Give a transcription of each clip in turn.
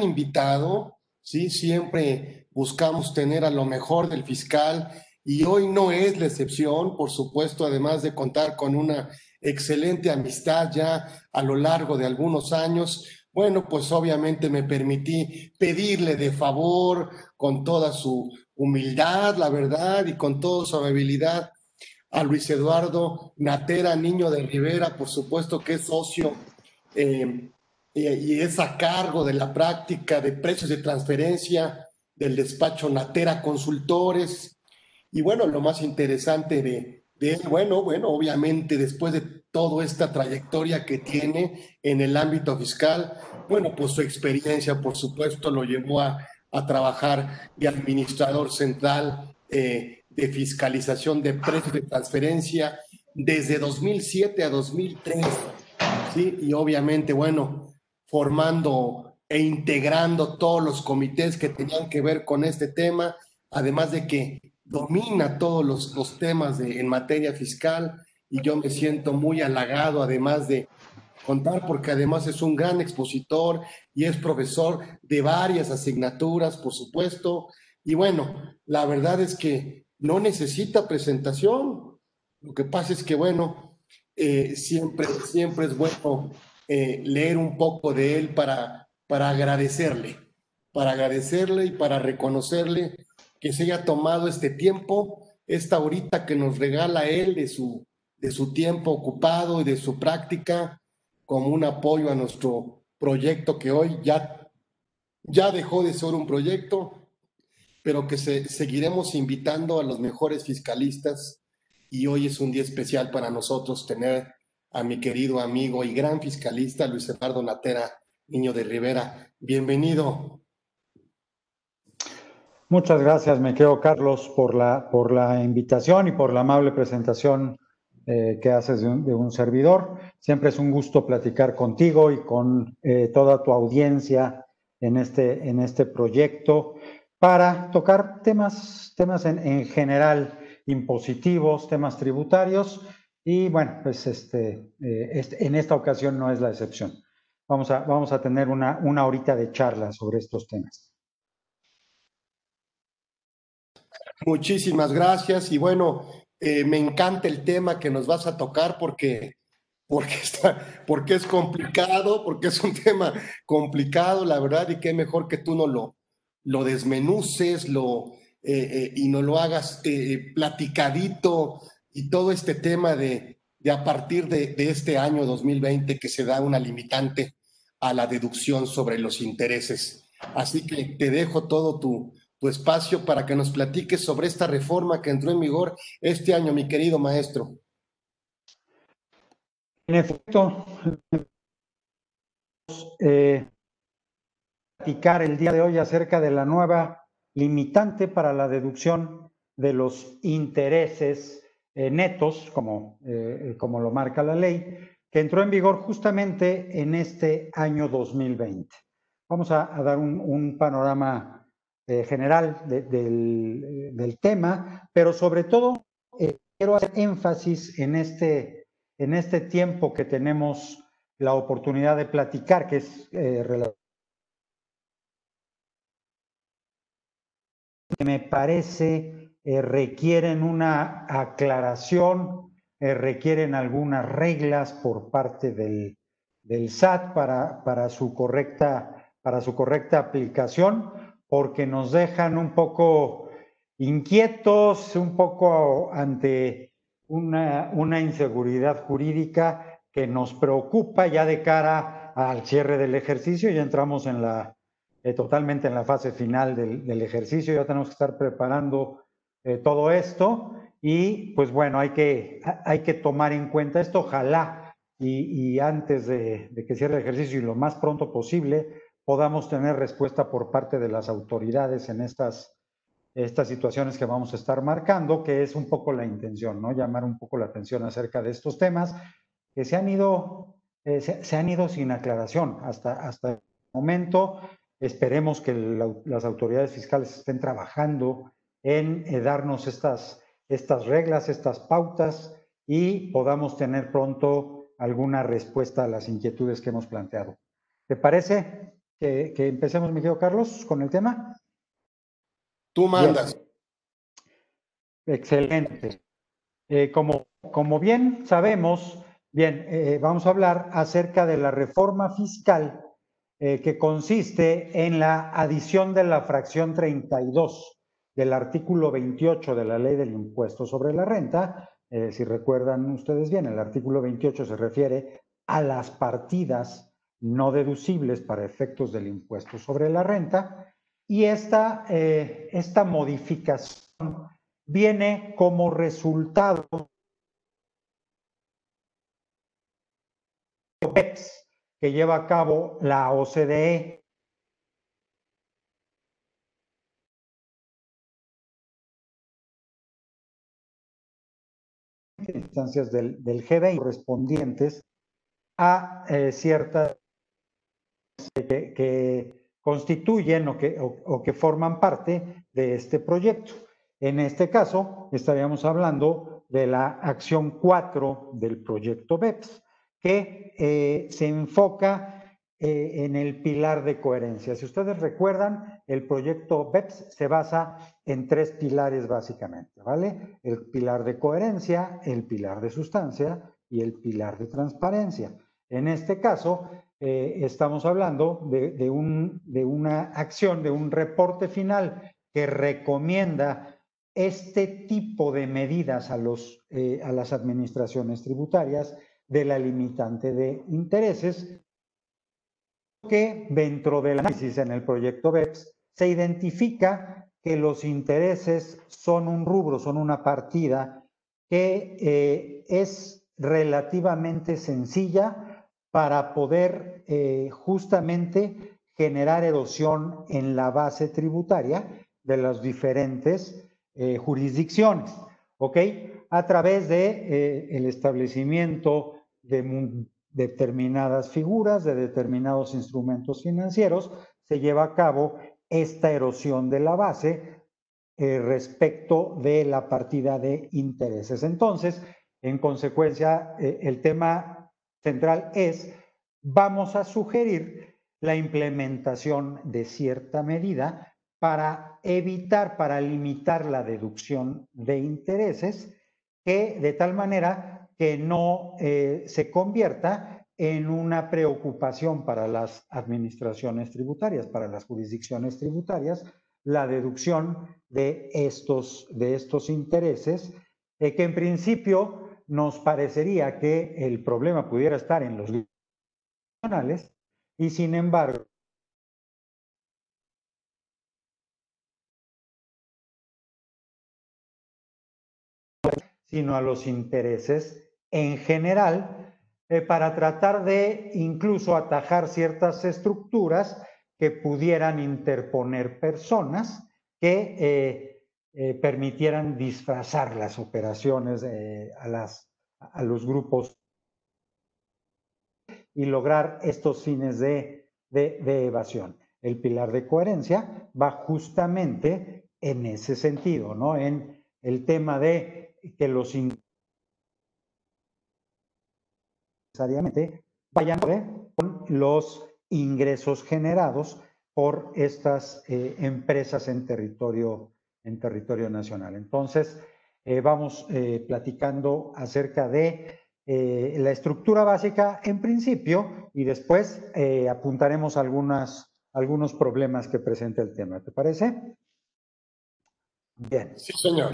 invitado, ¿sí? Siempre buscamos tener a lo mejor del fiscal y hoy no es la excepción, por supuesto, además de contar con una excelente amistad ya a lo largo de algunos años. Bueno, pues obviamente me permití pedirle de favor, con toda su humildad, la verdad, y con toda su amabilidad, a Luis Eduardo Natera, niño de Rivera, por supuesto que es socio eh, y es a cargo de la práctica de precios de transferencia del despacho Natera Consultores. Y bueno, lo más interesante de, de él, bueno, bueno, obviamente después de toda esta trayectoria que tiene en el ámbito fiscal, bueno, pues su experiencia, por supuesto, lo llevó a, a trabajar de administrador central eh, de fiscalización de precios de transferencia desde 2007 a 2003, ¿sí? Y obviamente, bueno, formando e integrando todos los comités que tenían que ver con este tema, además de que domina todos los, los temas de, en materia fiscal y yo me siento muy halagado, además de contar, porque además es un gran expositor y es profesor de varias asignaturas, por supuesto. Y bueno, la verdad es que no necesita presentación. Lo que pasa es que, bueno, eh, siempre, siempre es bueno eh, leer un poco de él para, para agradecerle, para agradecerle y para reconocerle que se haya tomado este tiempo, esta horita que nos regala él de su, de su tiempo ocupado y de su práctica como un apoyo a nuestro proyecto que hoy ya, ya dejó de ser un proyecto, pero que se, seguiremos invitando a los mejores fiscalistas y hoy es un día especial para nosotros tener a mi querido amigo y gran fiscalista Luis Eduardo Natera, Niño de Rivera. Bienvenido. Muchas gracias, me quedo Carlos, por la, por la invitación y por la amable presentación eh, que haces de un, servidor. Siempre es un gusto platicar contigo y con eh, toda tu audiencia en este, en este proyecto para tocar temas, temas en, en general impositivos, temas tributarios y bueno, pues este, eh, este, en esta ocasión no es la excepción. Vamos a, vamos a tener una, una horita de charla sobre estos temas. Muchísimas gracias y bueno, eh, me encanta el tema que nos vas a tocar porque, porque, está, porque es complicado, porque es un tema complicado, la verdad, y qué mejor que tú no lo, lo desmenuces lo, eh, y no lo hagas platicadito y todo este tema de, a partir de, este año 2020 que se da una limitante a la deducción sobre los intereses. Así que te dejo todo tu, tu espacio para que nos platiques sobre esta reforma que entró en vigor este año, mi querido maestro. En efecto, eh, platicar el día de hoy acerca de la nueva limitante para la deducción de los intereses eh, netos, como, eh, como lo marca la ley, que entró en vigor justamente en este año 2020. Vamos a, dar un, panorama eh, general del, del, tema, pero sobre todo quiero hacer énfasis en este, en este tiempo que tenemos la oportunidad de platicar, que es relativo. me parece eh, requieren una aclaración, eh, requieren algunas reglas por parte del, SAT para, para, su correcta, para su correcta aplicación, porque nos dejan un poco inquietos, un poco ante una, una inseguridad jurídica que nos preocupa ya de cara al cierre del ejercicio. Ya entramos en la, eh, totalmente en la fase final del, ejercicio, ya tenemos que estar preparando eh, todo esto y pues bueno, hay que, hay que tomar en cuenta esto, ojalá y, y antes de, que cierre el ejercicio y lo más pronto posible podamos tener respuesta por parte de las autoridades en estas, estas situaciones que vamos a estar marcando, que es un poco la intención, ¿no? Llamar un poco la atención acerca de estos temas que se han ido, eh, se, se, han ido sin aclaración hasta, hasta el momento. Esperemos que la, las autoridades fiscales estén trabajando en eh, darnos estas, estas reglas, estas pautas y podamos tener pronto alguna respuesta a las inquietudes que hemos planteado. ¿Te parece? que, empecemos, mi querido Carlos, con el tema? Tú mandas. Excelente. Eh, como, como bien sabemos, bien, eh, vamos a hablar acerca de la reforma fiscal eh, que consiste en la adición de la fracción 32 del artículo 28 de la ley del impuesto sobre la renta. si recuerdan ustedes bien, el artículo 28 se refiere a las partidas no deducibles para efectos del impuesto sobre la renta y esta, esta modificación viene como resultado que lleva a cabo la OCDE instancias del, del G20 correspondientes a eh, ciertas que, constituyen o que, forman parte de este proyecto. En este caso, estaríamos hablando de la acción 4 del proyecto BEPS, que eh, se enfoca eh, en el pilar de coherencia. Si ustedes recuerdan, el proyecto BEPS se basa en tres pilares básicamente, ¿vale? El pilar de coherencia, el pilar de sustancia y el pilar de transparencia. En este caso, eh, estamos hablando de, una acción, de un reporte final que recomienda este tipo de medidas a, eh, a las administraciones tributarias de la limitante de intereses, que dentro del análisis en el proyecto BEPS se identifica que los intereses son un rubro, son una partida que eh, es relativamente sencilla para poder eh, justamente generar erosión en la base tributaria de los diferentes eh, jurisdicciones, ¿ok? A través de el establecimiento de determinadas figuras, de determinados instrumentos financieros, se lleva a cabo esta erosión de la base eh, respecto de la partida de intereses. Entonces, en consecuencia, el tema central es, vamos a sugerir la implementación de cierta medida para evitar, para limitar la deducción de intereses, que de tal manera que no eh, se convierta en una preocupación para las administraciones tributarias, para las jurisdicciones tributarias, la deducción de estos, de estos intereses, eh, que en principio nos parecería que el problema pudiera estar en los nacionales y sin embargo sino a los intereses en general, eh, para tratar de incluso atajar ciertas estructuras que pudieran interponer personas que eh, eh, permitieran disfrazar las operaciones a, las, a los grupos y lograr estos fines de, de evasión. El pilar de coherencia va justamente en ese sentido, ¿no? En el tema de que los necesariamente vayan con los ingresos generados por estas eh, empresas en territorio, en territorio nacional. Entonces, eh, vamos eh, platicando acerca de la estructura básica en principio y después apuntaremos algunas, algunos problemas que presenta el tema. ¿Te parece? Bien. Sí, señor.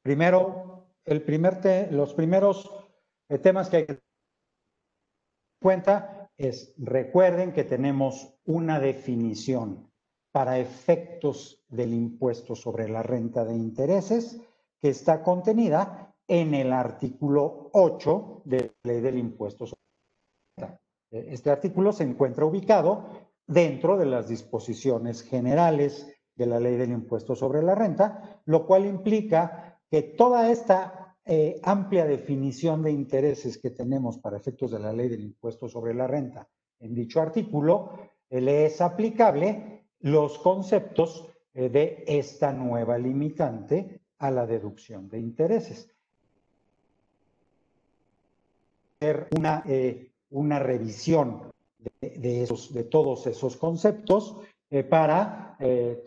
Primero, el primer los primeros temas que hay que cuenta es, recuerden que tenemos una definición para efectos del impuesto sobre la renta de intereses que está contenida en el artículo 8 de la ley del impuesto sobre la renta. Este artículo se encuentra ubicado dentro de las disposiciones generales de la ley del impuesto sobre la renta, lo cual implica que toda esta eh, amplia definición de intereses que tenemos para efectos de la ley del impuesto sobre la renta en dicho artículo, eh, le es aplicable los conceptos eh, de esta nueva limitante a la deducción de intereses. Una, una revisión de esos, de todos esos conceptos eh, para eh,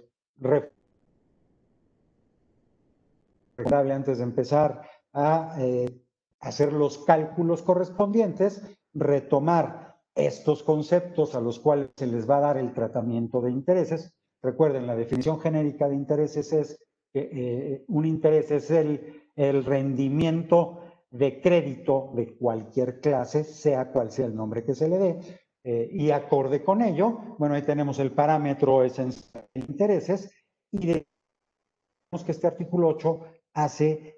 antes de empezar a eh, hacer los cálculos correspondientes, retomar estos conceptos a los cuales se les va a dar el tratamiento de intereses. Recuerden, la definición genérica de intereses es que eh, un interés es el, rendimiento de crédito de cualquier clase, sea cual sea el nombre que se le dé, eh, y acorde con ello, bueno, ahí tenemos el parámetro esencial de intereses y de que este artículo 8 hace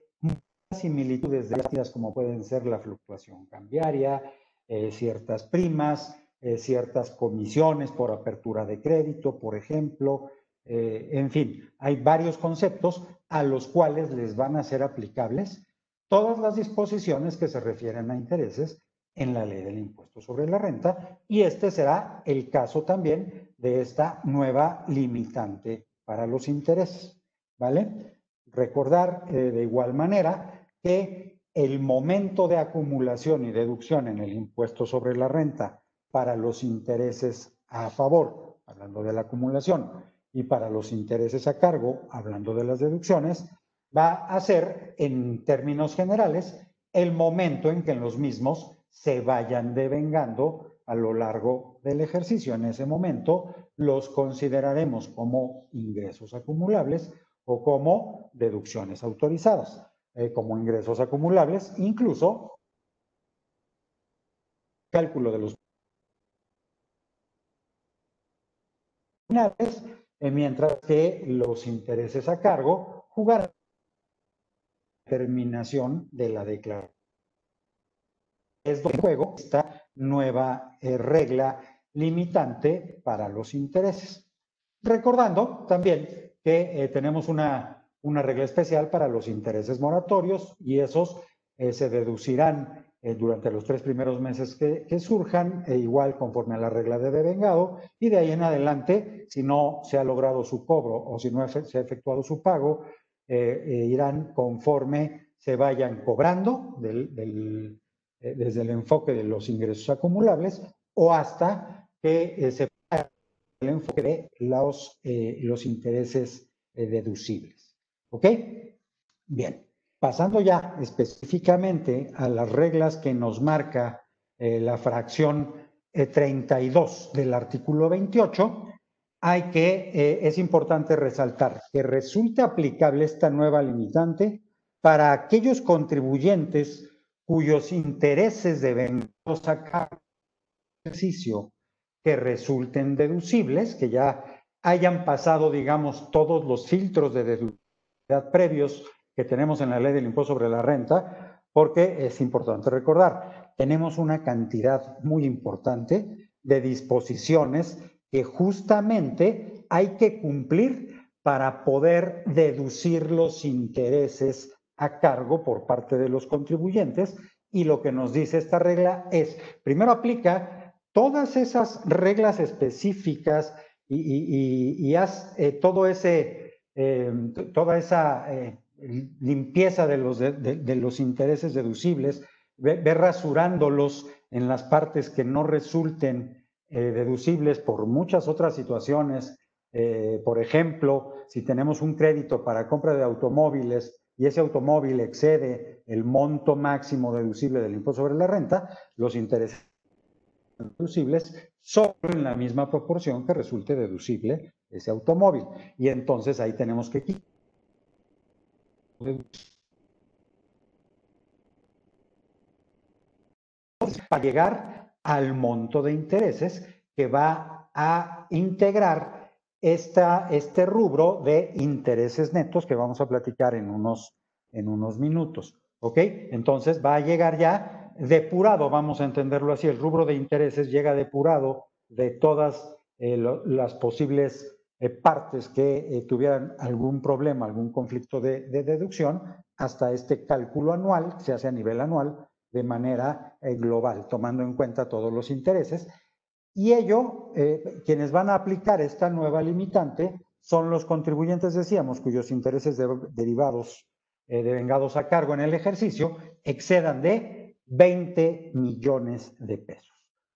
similitudes de las como pueden ser la fluctuación cambiaria, eh, ciertas primas, eh, ciertas comisiones por apertura de crédito, por ejemplo. en fin, hay varios conceptos a los cuales les van a ser aplicables todas las disposiciones que se refieren a intereses en la ley del impuesto sobre la renta y este será el caso también de esta nueva limitante para los intereses, ¿vale? Recordar eh, de igual manera que el momento de acumulación y deducción en el impuesto sobre la renta para los intereses a favor, hablando de la acumulación, y para los intereses a cargo, hablando de las deducciones, va a ser, en términos generales, el momento en que los mismos se vayan devengando a lo largo del ejercicio. En ese momento los consideraremos como ingresos acumulables o como deducciones autorizadas. Eh, como ingresos acumulables, incluso cálculo de los eh, mientras que los intereses a cargo jugarán terminación de la declaración. Es donde juego esta nueva eh, regla limitante para los intereses. Recordando también que eh, tenemos una, una, regla especial para los intereses moratorios y esos eh, se deducirán durante los tres primeros meses que, surjan, e igual conforme a la regla de devengado, y de ahí en adelante, si no se ha logrado su cobro o si no se ha efectuado su pago, eh, eh, irán conforme se vayan cobrando eh, desde el enfoque de los ingresos acumulables o hasta que se el enfoque de los, los intereses deducibles. ¿Ok? Bien, pasando ya específicamente a las reglas que nos marca la fracción 32 del artículo 28, hay que, eh, es importante resaltar que resulta aplicable esta nueva limitante para aquellos contribuyentes cuyos intereses deben sacar ejercicio que resulten deducibles, que ya hayan pasado, digamos, todos los filtros de deducibilidad previos que tenemos en la ley del impuesto sobre la renta, porque es importante recordar, tenemos una cantidad muy importante de disposiciones que justamente hay que cumplir para poder deducir los intereses a cargo por parte de los contribuyentes. Y lo que nos dice esta regla es, primero aplica todas esas reglas específicas y, haz eh, todo ese, eh, toda esa eh, limpieza de los, intereses deducibles, ve rasurándolos en las partes que no resulten eh, deducibles por muchas otras situaciones. Por ejemplo, si tenemos un crédito para compra de automóviles y ese automóvil excede el monto máximo deducible del impuesto sobre la renta, los intereses deducibles son en la misma proporción que resulte deducible ese automóvil. Y entonces ahí tenemos que para llegar al monto de intereses que va a integrar esta, este rubro de intereses netos que vamos a platicar en unos, en unos minutos. ¿Ok? Entonces va a llegar ya depurado, vamos a entenderlo así, el rubro de intereses llega depurado de todas eh, las posibles eh, partes que eh, tuvieran algún problema, algún conflicto de, de, deducción, hasta este cálculo anual, se hace a nivel anual, de manera global, tomando en cuenta todos los intereses. Y ello, quienes van a aplicar esta nueva limitante son los contribuyentes, decíamos, cuyos intereses derivados, eh, devengados a cargo en el ejercicio, excedan de 20 millones de pesos.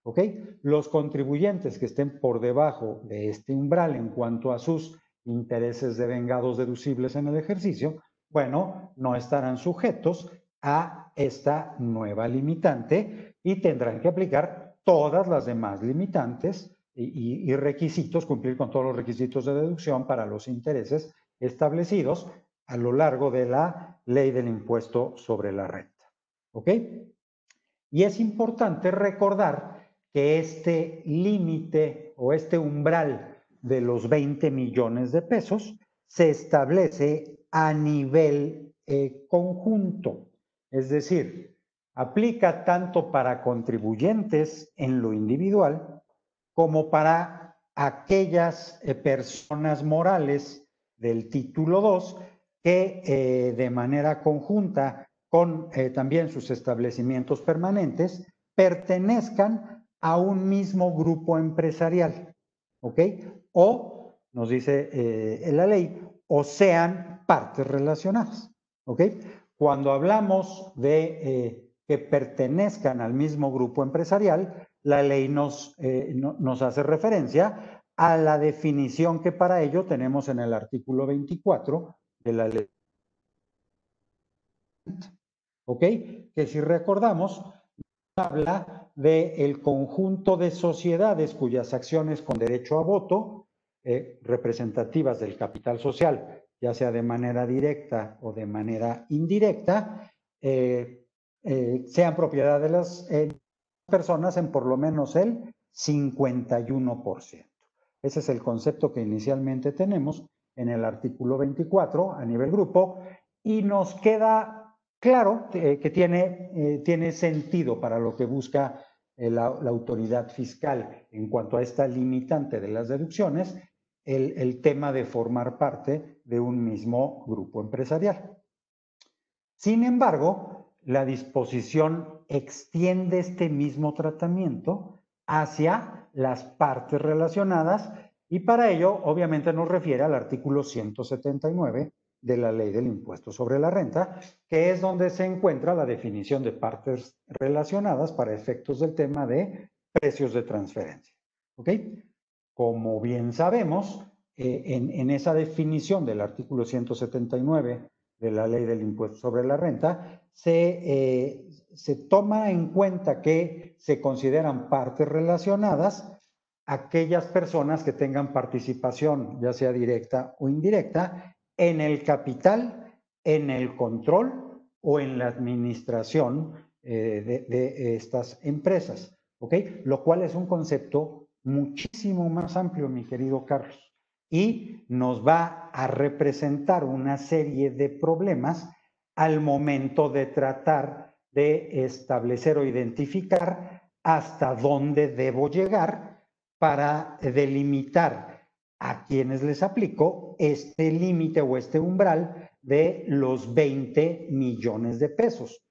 ¿Ok? Los contribuyentes que estén por debajo de este umbral en cuanto a sus intereses devengados deducibles en el ejercicio, bueno, no estarán sujetos a esta nueva limitante y tendrán que aplicar todas las demás limitantes y, requisitos, cumplir con todos los requisitos de deducción para los intereses establecidos a lo largo de la ley del impuesto sobre la renta. ¿Ok? Y es importante recordar que este límite o este umbral de los 20 millones de pesos se establece a nivel eh, conjunto. Es decir, aplica tanto para contribuyentes en lo individual como para aquellas eh, personas morales del título 2 que eh, de manera conjunta con también sus establecimientos permanentes pertenezcan a un mismo grupo empresarial. ¿Ok? O, nos dice la ley, o sean partes relacionadas. ¿Ok? Cuando hablamos de eh, que pertenezcan al mismo grupo empresarial, la ley nos, eh, nos hace referencia a la definición que para ello tenemos en el artículo 24 de la ley. ¿Ok? Que si recordamos, habla del el conjunto de sociedades cuyas acciones con derecho a voto eh, representativas del capital social, ya sea de manera directa o de manera indirecta, eh, eh, sean propiedad de las personas en por lo menos el 51%. Ese es el concepto que inicialmente tenemos en el artículo 24 a nivel grupo y nos queda claro que tiene, tiene sentido para lo que busca la, autoridad fiscal en cuanto a esta limitante de las deducciones el, tema de formar parte de un mismo grupo empresarial. Sin embargo, la disposición extiende este mismo tratamiento hacia las partes relacionadas y para ello obviamente nos refiere al artículo 179 de la ley del impuesto sobre la renta, que es donde se encuentra la definición de partes relacionadas para efectos del tema de precios de transferencia. ¿Ok? Como bien sabemos, eh, en, esa definición del artículo 179 de la ley del impuesto sobre la renta, eh, se, toma en cuenta que se consideran partes relacionadas aquellas personas que tengan participación, ya sea directa o indirecta, en el capital, en el control o en la administración eh, de, de, estas empresas. ¿ok? Lo cual es un concepto muchísimo más amplio, mi querido Carlos, y nos va a representar una serie de problemas al momento de tratar de establecer o identificar hasta dónde debo llegar para delimitar a quienes les aplico este límite o este umbral de los 20 millones de pesos.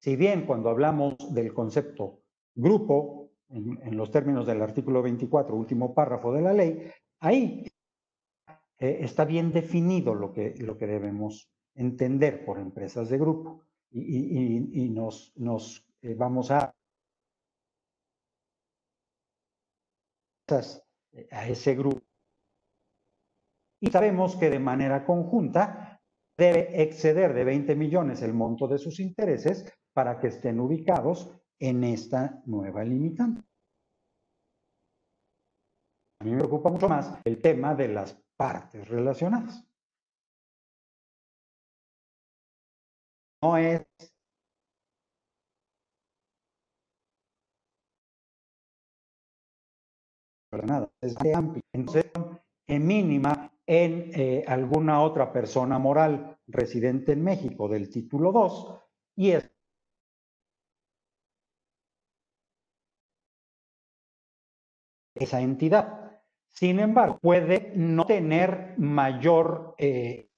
Si bien cuando hablamos del concepto grupo en, los términos del artículo 24, último párrafo de la ley, ahí eh, está bien definido lo que, lo que debemos entender por empresas de grupo y, nos, nos eh, vamos a a ese grupo. Y sabemos que de manera conjunta debe exceder de 20 millones el monto de sus intereses para que estén ubicados en esta nueva limitante. A mí me preocupa mucho más el tema de las partes relacionadas. No es nada, es de amplio. En mínima en eh, alguna otra persona moral residente en México del título 2 y es esa entidad. Sin embargo, puede no tener mayor eh,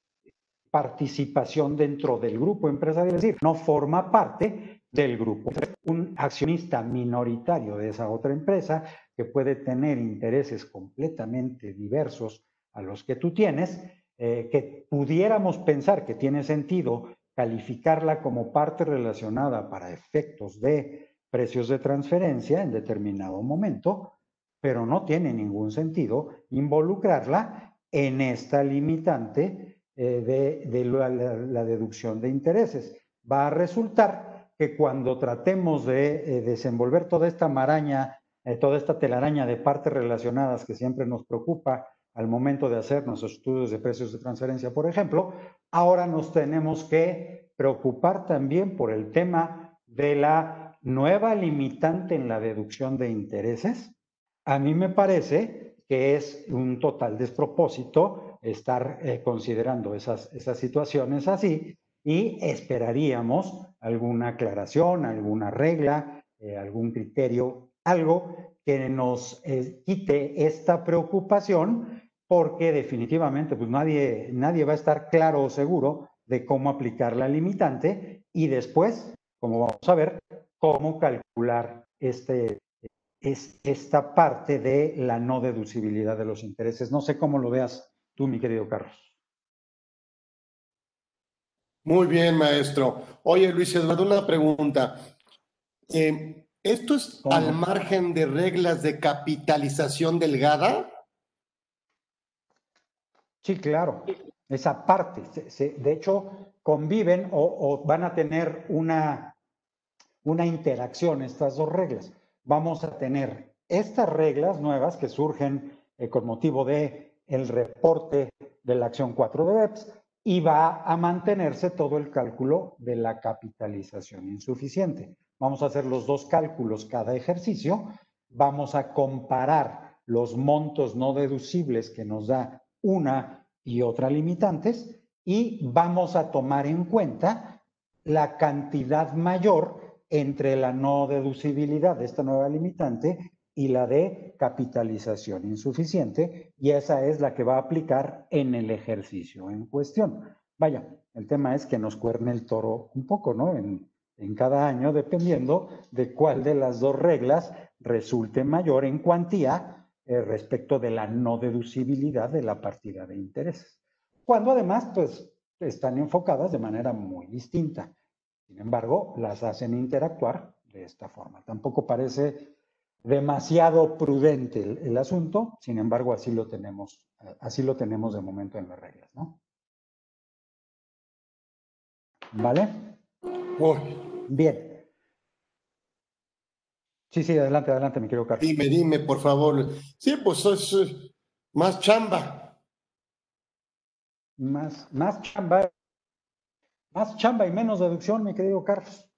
participación dentro del grupo empresarial, es decir, no forma parte del grupo. Un accionista minoritario de esa otra empresa que puede tener intereses completamente diversos a los que tú tienes, eh, que pudiéramos pensar que tiene sentido calificarla como parte relacionada para efectos de precios de transferencia en determinado momento, pero no tiene ningún sentido involucrarla en esta limitante eh, de, la, deducción de intereses. Va a resultar que cuando tratemos de eh, desenvolver toda esta maraña, eh, toda esta telaraña de partes relacionadas que siempre nos preocupa al momento de hacer nuestros estudios de precios de transferencia, por ejemplo, ahora nos tenemos que preocupar también por el tema de la nueva limitante en la deducción de intereses. A mí me parece que es un total despropósito estar eh, considerando esas, esas situaciones así y esperaríamos alguna aclaración, alguna regla, eh, algún criterio, algo que nos eh, quite esta preocupación porque definitivamente pues nadie, nadie va a estar claro o seguro de cómo aplicar la limitante y después, como vamos a ver, cómo calcular este, es, esta parte de la no deducibilidad de los intereses. No sé cómo lo veas tú, mi querido Carlos. Muy bien, maestro. Oye, Luis Eduardo, una pregunta. Eh, ¿Esto es al margen de reglas de capitalización delgada? Sí, claro, esa parte. de hecho, conviven o, van a tener una, una interacción estas dos reglas. Vamos a tener estas reglas nuevas que surgen eh, con motivo de el reporte de la acción 4 de BEPS y va a mantenerse todo el cálculo de la capitalización insuficiente. Vamos a hacer los dos cálculos cada ejercicio. Vamos a comparar los montos no deducibles que nos da una y otra limitantes y vamos a tomar en cuenta la cantidad mayor entre la no deducibilidad de esta nueva limitante y la de capitalización insuficiente, y esa es la que va a aplicar en el ejercicio en cuestión. Vaya, el tema es que nos cuerne el toro un poco, ¿no? En, en cada año, dependiendo de cuál de las dos reglas resulte mayor en cuantía eh, respecto de la no deducibilidad de la partida de intereses. Cuando además, pues, están enfocadas de manera muy distinta. Sin embargo, las hacen interactuar de esta forma. Tampoco parece demasiado prudente el, asunto, sin embargo, así lo tenemos, así lo tenemos de momento en las reglas, ¿no? ¿Vale? Bien. Sí, sí, adelante, adelante, mi querido Carlos. Dime, dime, por favor. Sí, pues es más chamba. Más, más chamba. Más chamba y menos deducción, mi querido Carlos.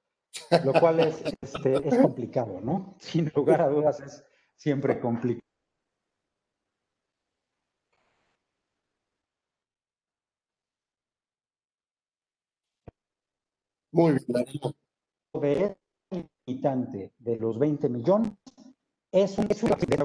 Lo cual es, este, es complicado, ¿no? Sin lugar a dudas es siempre complicado. Muy bien limitante de los 20 millones es, un,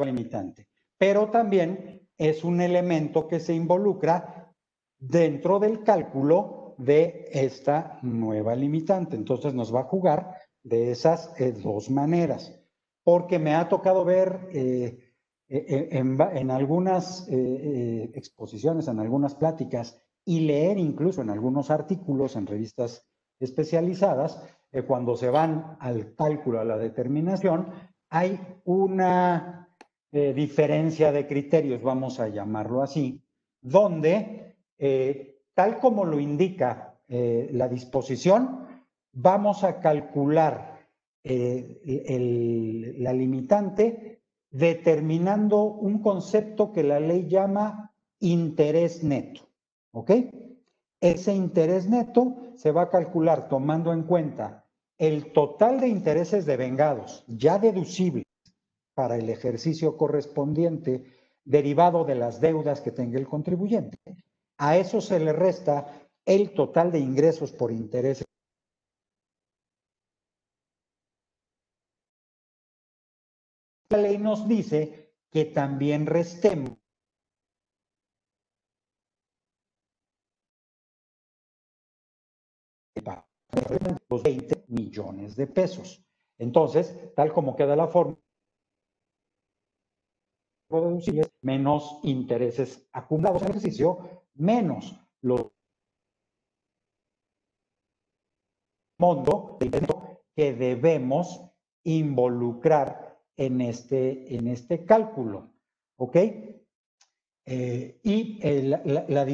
limitante, pero también es un elemento que se involucra dentro del cálculo de esta nueva limitante. Entonces nos va a jugar de esas eh, dos maneras, porque me ha tocado ver eh, eh, en, algunas exposiciones, en algunas pláticas y leer incluso en algunos artículos en revistas especializadas, cuando se van al cálculo, a la determinación, hay una eh, diferencia de criterios, vamos a llamarlo así, donde, eh, tal como lo indica eh, la disposición, vamos a calcular la limitante determinando un concepto que la ley llama interés neto. ¿Ok? Ese interés neto se va a calcular tomando en cuenta el total de intereses devengados ya deducibles para el ejercicio correspondiente derivado de las deudas que tenga el contribuyente. A eso se le resta el total de ingresos por intereses. La ley nos dice que también restemos los 20 millones de pesos. Entonces, tal como queda la forma, menos intereses acumulados en el ejercicio, menos los monto que debemos involucrar en este, en este cálculo. ¿Ok? Eh, y la, la,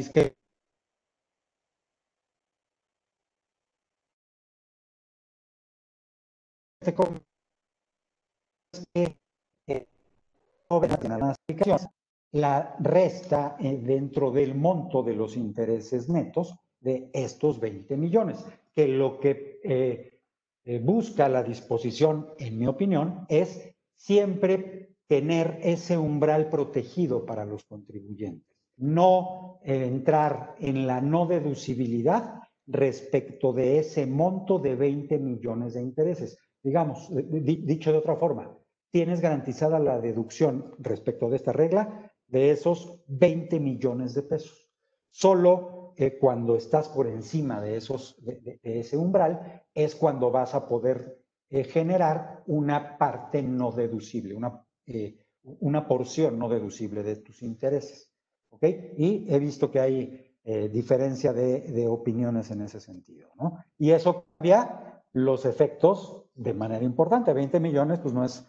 la resta eh, dentro del monto de los intereses netos de estos 20 millones, que lo que eh, eh, busca la disposición, en mi opinión, es siempre tener ese umbral protegido para los contribuyentes, no entrar en la no deducibilidad respecto de ese monto de 20 millones de intereses. Digamos, dicho de otra forma, tienes garantizada la deducción respecto de esta regla de esos 20 millones de pesos. Solo eh, cuando estás por encima de, esos, de, ese umbral es cuando vas a poder eh, generar una parte no deducible, una, eh, una porción no deducible de tus intereses. ¿Ok? Y he visto que hay diferencia de, de, opiniones en ese sentido. ¿no? Y eso cambia los efectos de manera importante. 20 millones, pues no es,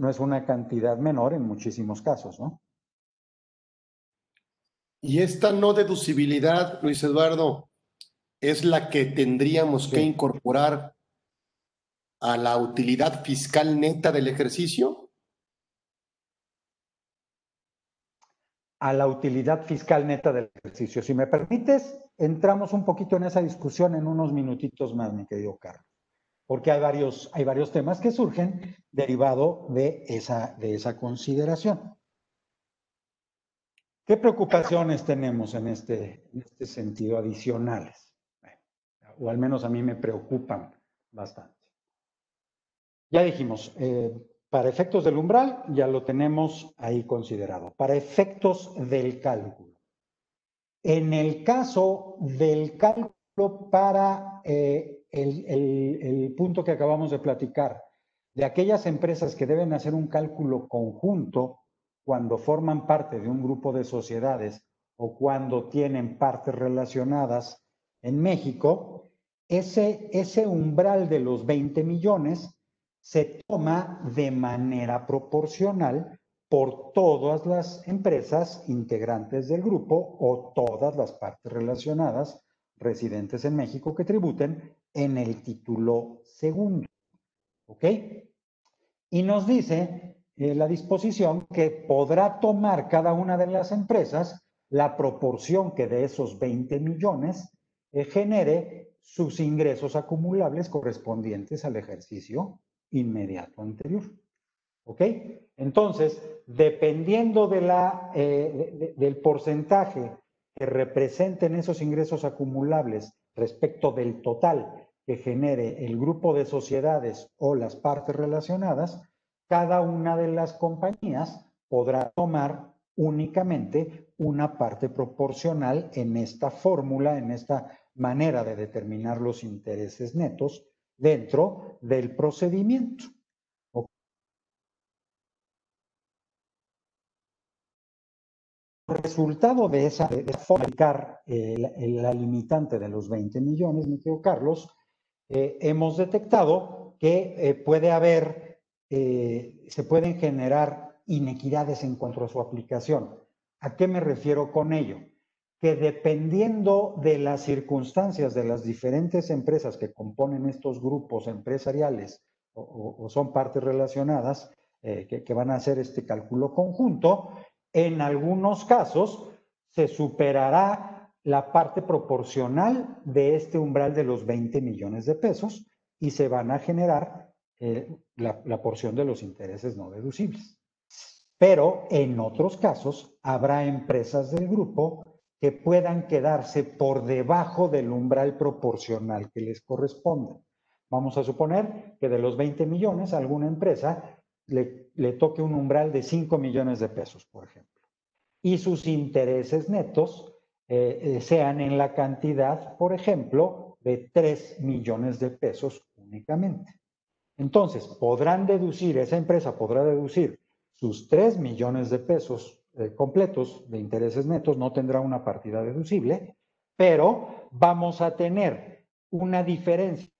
no es una cantidad menor en muchísimos casos, ¿no? Y esta no deducibilidad, Luis Eduardo, es la que tendríamos que incorporar a la utilidad fiscal neta del ejercicio. A la utilidad fiscal neta del ejercicio. Si me permites, entramos un poquito en esa discusión en unos minutitos más, mi querido Carlos, porque hay varios, hay varios temas que surgen derivado de esa, de esa consideración. ¿Qué preocupaciones tenemos en este, en este sentido adicionales? o al menos a mí me preocupan bastante. Ya dijimos, eh, para efectos del umbral ya lo tenemos ahí considerado. Para efectos del cálculo. En el caso del cálculo para eh, el, punto que acabamos de platicar, de aquellas empresas que deben hacer un cálculo conjunto cuando forman parte de un grupo de sociedades o cuando tienen partes relacionadas en México, ese umbral de los 20 millones se toma de manera proporcional por todas las empresas integrantes del grupo o todas las partes relacionadas residentes en México que tributen en el título segundo. ¿Ok? Y nos dice eh, la disposición que podrá tomar cada una de las empresas la proporción que de esos 20 millones eh, genere sus ingresos acumulables correspondientes al ejercicio inmediato anterior. ¿Ok? Entonces, dependiendo eh, del porcentaje que representen esos ingresos acumulables respecto del total que genere el grupo de sociedades o las partes relacionadas, cada una de las compañías podrá tomar únicamente una parte proporcional en esta fórmula, en esta manera de determinar los intereses netos dentro del procedimiento. Resultado de esa, de fabricar la limitante de los 20 millones, mi querido Carlos, eh, hemos detectado que eh, puede haber eh, se pueden generar inequidades en cuanto a su aplicación. ¿A qué me refiero con ello? Que dependiendo de las circunstancias de las diferentes empresas que componen estos grupos empresariales o, son partes relacionadas que van a hacer este cálculo conjunto, en algunos casos se superará la parte proporcional de este umbral de los 20 millones de pesos y se van a generar eh, la, porción de los intereses no deducibles. Pero en otros casos habrá empresas del grupo que puedan quedarse por debajo del umbral proporcional que les corresponde. Vamos a suponer que de los 20 millones alguna empresa le, toque un umbral de 5 millones de pesos, por ejemplo, y sus intereses netos eh, eh, sean en la cantidad, por ejemplo, de 3 millones de pesos únicamente. Entonces, podrán deducir, esa empresa podrá deducir sus 3 millones de pesos eh, completos de intereses netos, no tendrá una partida deducible, pero vamos a tener una diferencia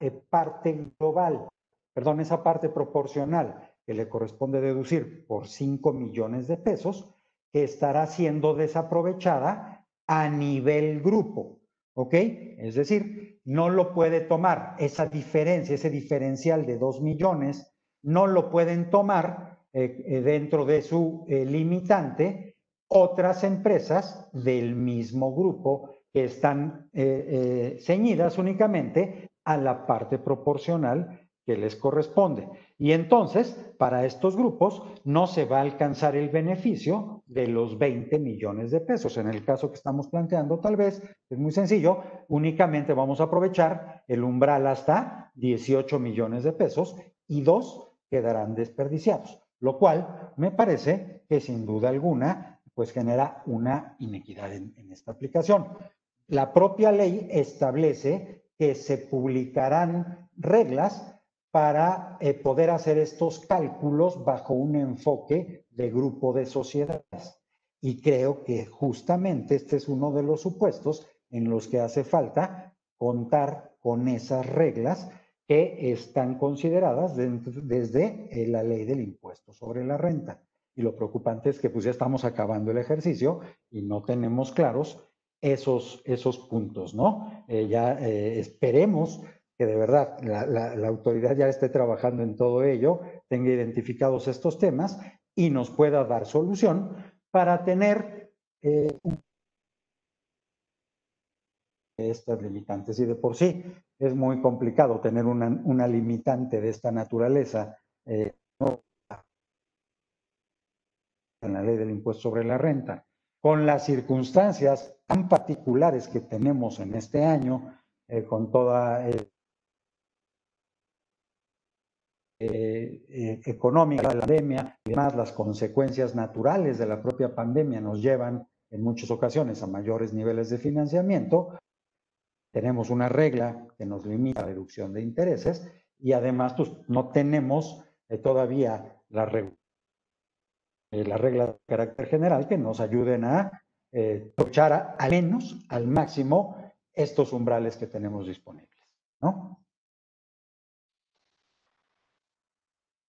eh, parte global, perdón, esa parte proporcional que le corresponde deducir por 5 millones de pesos, que estará siendo desaprovechada a nivel grupo. ¿Ok? Es decir, no lo puede tomar esa diferencia, ese diferencial de 2 millones, no lo pueden tomar eh, eh, dentro de su eh, limitante otras empresas del mismo grupo que están ceñidas únicamente a la parte proporcional que les corresponde. Y entonces, para estos grupos, no se va a alcanzar el beneficio de los 20 millones de pesos. En el caso que estamos planteando, tal vez, es muy sencillo, únicamente vamos a aprovechar el umbral hasta 18 millones de pesos y dos quedarán desperdiciados, lo cual me parece que sin duda alguna, pues genera una inequidad en, en esta aplicación. La propia ley establece que se publicarán reglas para eh, poder hacer estos cálculos bajo un enfoque de grupo de sociedades. Y creo que justamente este es uno de los supuestos en los que hace falta contar con esas reglas que están consideradas desde eh, la ley del impuesto sobre la renta. Y lo preocupante es que pues ya estamos acabando el ejercicio y no tenemos claros esos, esos puntos, ¿no? Eh, ya esperemos que de verdad la, autoridad ya esté trabajando en todo ello, tenga identificados estos temas y nos pueda dar solución para tener eh, estas limitantes. Y de por sí es muy complicado tener una, limitante de esta naturaleza eh, en la ley del impuesto sobre la renta. Con las circunstancias tan particulares que tenemos en este año, eh, con toda eh, económica de la pandemia y además las consecuencias naturales de la propia pandemia nos llevan en muchas ocasiones a mayores niveles de financiamiento. Tenemos una regla que nos limita la reducción de intereses y además pues, no tenemos eh, todavía la, la regla de carácter general que nos ayuden a luchar al menos al máximo estos umbrales que tenemos disponibles. ¿no?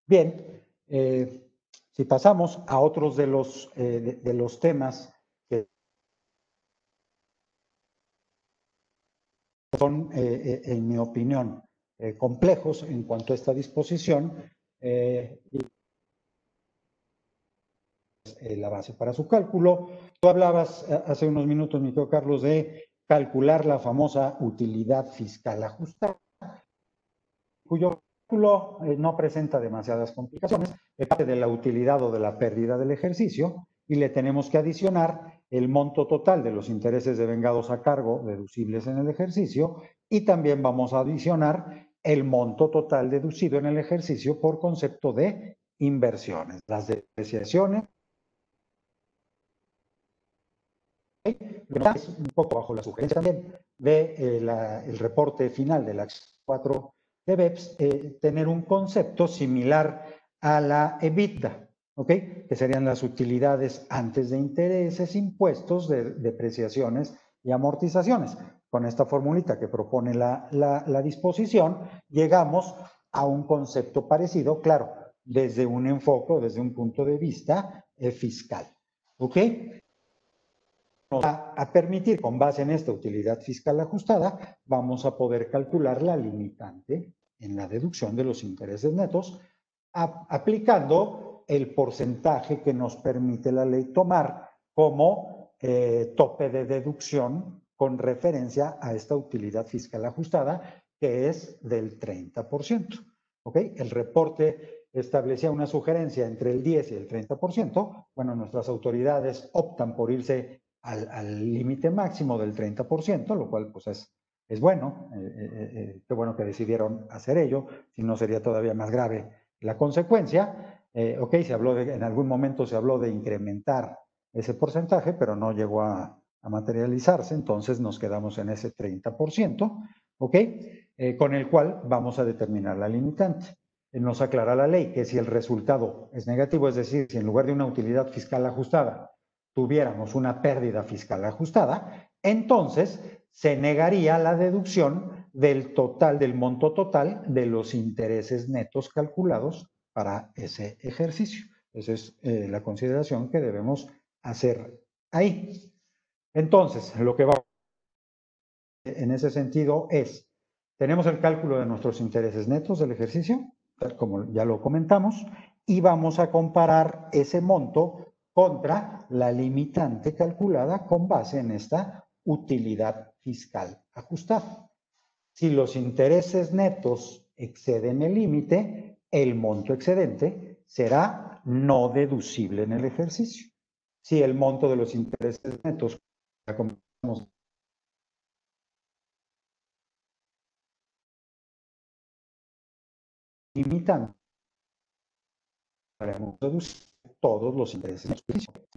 Bien, eh, si pasamos a otros de los, eh, de, los temas que son, eh, en mi opinión, complejos en cuanto a esta disposición, la base para su cálculo. Tú hablabas hace unos minutos, mi querido Carlos, de calcular la famosa utilidad fiscal ajustada, cuyo eh, no presenta demasiadas complicaciones, de parte de la utilidad o de la pérdida del ejercicio, y le tenemos que adicionar el monto total de los intereses devengados a cargo deducibles en el ejercicio, y también vamos a adicionar el monto total deducido en el ejercicio por concepto de inversiones, las depreciaciones. Es un poco bajo la sugerencia también del de, eh, reporte final de la 4 debes eh, tener un concepto similar a la EBITDA, ¿ok? Que serían las utilidades antes de intereses, impuestos, de, depreciaciones y amortizaciones. Con esta formulita que propone la, disposición, llegamos a un concepto parecido, claro, desde un enfoque, desde un punto de vista eh, fiscal. ¿Ok? Va a permitir, con base en esta utilidad fiscal ajustada, vamos a poder calcular la limitante en la deducción de los intereses netos, aplicando el porcentaje que nos permite la ley tomar como eh, tope de deducción con referencia a esta utilidad fiscal ajustada, que es del 30%. ¿Ok? El reporte establecía una sugerencia entre el 10 y el 30%. Bueno, nuestras autoridades optan por irse al límite máximo del 30%, lo cual pues es es bueno, eh, eh, eh, qué bueno que decidieron hacer ello, si no sería todavía más grave la consecuencia. ok, se habló de, en algún momento se habló de incrementar ese porcentaje, pero no llegó a, materializarse, entonces nos quedamos en ese 30%, ok, con el cual vamos a determinar la limitante. Nos aclara la ley que si el resultado es negativo, es decir, si en lugar de una utilidad fiscal ajustada tuviéramos una pérdida fiscal ajustada, entonces se negaría la deducción del total, del monto total de los intereses netos calculados para ese ejercicio. Esa es eh, la consideración que debemos hacer ahí. Entonces, lo que va en ese sentido es, tenemos el cálculo de nuestros intereses netos del ejercicio, como ya lo comentamos, y vamos a comparar ese monto contra la limitante calculada con base en esta utilidad fiscal ajustada. Si los intereses netos exceden el límite, el monto excedente será no deducible en el ejercicio. Si el monto de los intereses netos, limitante, deducir todos los intereses.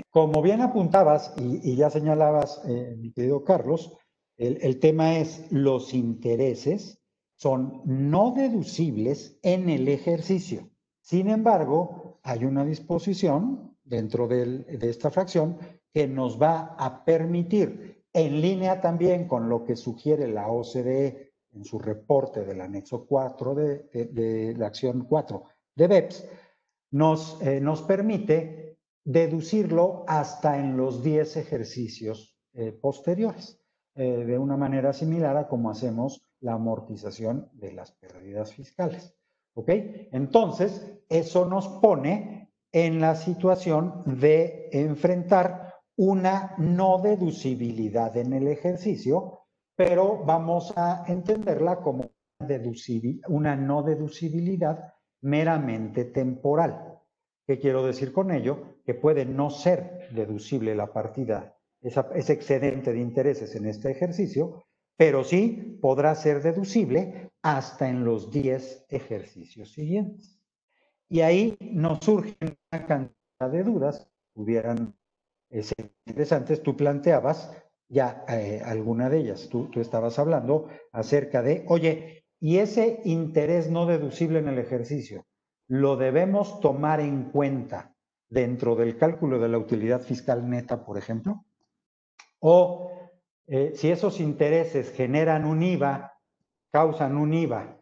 Como bien apuntabas y, ya señalabas, eh, mi querido Carlos, el, tema es los intereses son no deducibles en el ejercicio. Sin embargo, hay una disposición dentro de esta fracción que nos va a permitir, en línea también con lo que sugiere la OCDE en su reporte del anexo 4 de, la acción 4 de BEPS, nos, eh, nos permite deducirlo hasta en los 10 ejercicios eh, posteriores, eh, de una manera similar a como hacemos la amortización de las pérdidas fiscales. ¿Ok? Entonces, eso nos pone en la situación de enfrentar una no deducibilidad en el ejercicio, pero vamos a entenderla como una no deducibilidad meramente temporal. ¿Qué quiero decir con ello? Que puede no ser deducible la partida, ese excedente de intereses en este ejercicio, pero sí podrá ser deducible hasta en los 10 ejercicios siguientes. Y ahí nos surgen una cantidad de dudas, pudieran ser interesantes. Tú planteabas ya eh, alguna de ellas, tú estabas hablando acerca de, oye, y ese interés no deducible en el ejercicio, ¿lo debemos tomar en cuenta dentro del cálculo de la utilidad fiscal neta, por ejemplo? ¿O eh, si esos intereses generan un IVA, causan un IVA,